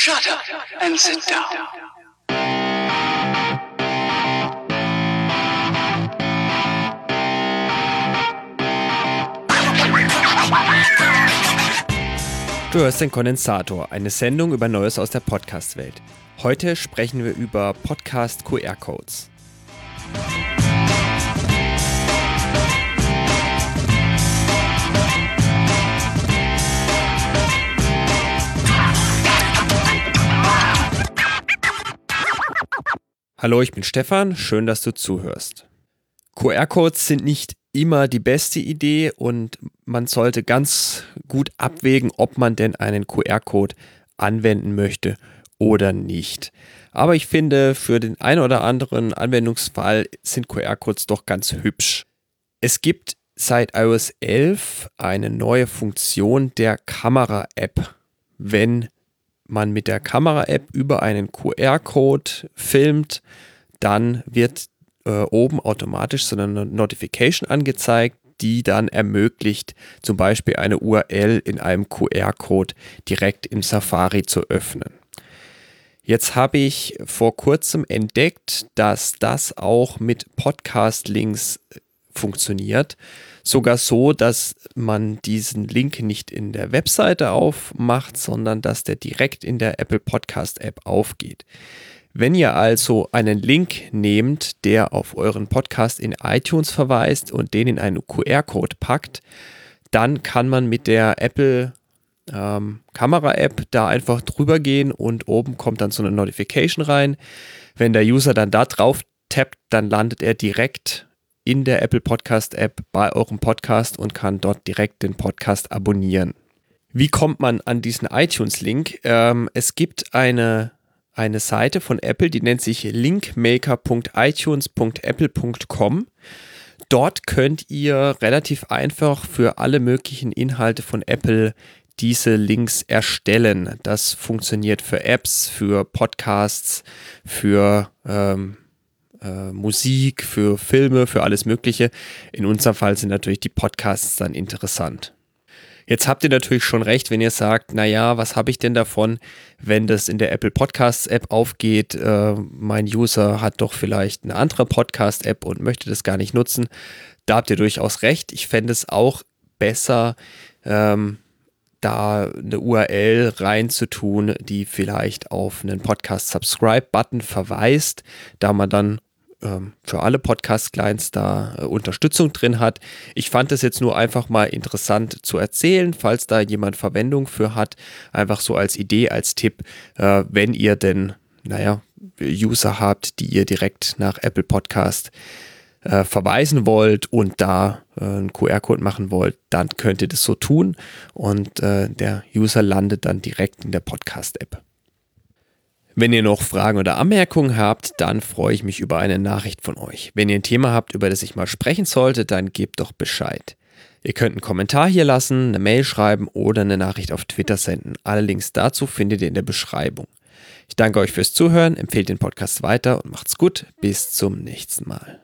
Shut up and sit down. Du hörst den Kondensator, eine Sendung über Neues aus der Podcast-Welt. Heute sprechen wir über Podcast Hallo, ich bin Stefan, schön, dass du zuhörst. QR-Codes sind nicht immer die beste Idee und man sollte ganz gut abwägen, ob man denn einen QR-Code anwenden möchte oder nicht. Aber ich finde, für den einen oder anderen Anwendungsfall sind QR-Codes doch ganz hübsch. Es gibt seit iOS 11 eine neue Funktion der Kamera-App. Wenn man mit der Kamera-App über einen QR-Code filmt, dann wird äh, oben automatisch so eine Notification angezeigt, die dann ermöglicht, zum Beispiel eine URL in einem QR-Code direkt im Safari zu öffnen. Jetzt habe ich vor kurzem entdeckt, dass das auch mit Podcast-Links funktioniert. Sogar so, dass man diesen Link nicht in der Webseite aufmacht, sondern dass der direkt in der Apple Podcast App aufgeht. Wenn ihr also einen Link nehmt, der auf euren Podcast in iTunes verweist und den in einen QR-Code packt, dann kann man mit der Apple ähm, Kamera-App da einfach drüber gehen und oben kommt dann so eine Notification rein. Wenn der User dann da drauf tappt, dann landet er direkt in der Apple Podcast App bei eurem Podcast und kann dort direkt den Podcast abonnieren. Wie kommt man an diesen iTunes-Link? Ähm, es gibt eine, eine Seite von Apple, die nennt sich linkmaker.itunes.apple.com. Dort könnt ihr relativ einfach für alle möglichen Inhalte von Apple diese Links erstellen. Das funktioniert für Apps, für Podcasts, für ähm, äh, Musik, für Filme, für alles Mögliche. In unserem Fall sind natürlich die Podcasts dann interessant. Jetzt habt ihr natürlich schon recht, wenn ihr sagt, naja, was habe ich denn davon, wenn das in der Apple Podcasts App aufgeht? Äh, mein User hat doch vielleicht eine andere Podcast App und möchte das gar nicht nutzen. Da habt ihr durchaus recht. Ich fände es auch besser, ähm, da eine URL reinzutun, die vielleicht auf einen Podcast Subscribe Button verweist, da man dann ähm, für alle Podcast-Clients da äh, Unterstützung drin hat. Ich fand es jetzt nur einfach mal interessant zu erzählen, falls da jemand Verwendung für hat. Einfach so als Idee, als Tipp, äh, wenn ihr denn, naja, User habt, die ihr direkt nach Apple Podcast äh, verweisen wollt und da äh, einen QR-Code machen wollt, dann könnt ihr das so tun und äh, der User landet dann direkt in der Podcast-App. Wenn ihr noch Fragen oder Anmerkungen habt, dann freue ich mich über eine Nachricht von euch. Wenn ihr ein Thema habt, über das ich mal sprechen sollte, dann gebt doch Bescheid. Ihr könnt einen Kommentar hier lassen, eine Mail schreiben oder eine Nachricht auf Twitter senden. Alle Links dazu findet ihr in der Beschreibung. Ich danke euch fürs Zuhören, empfehlt den Podcast weiter und macht's gut. Bis zum nächsten Mal.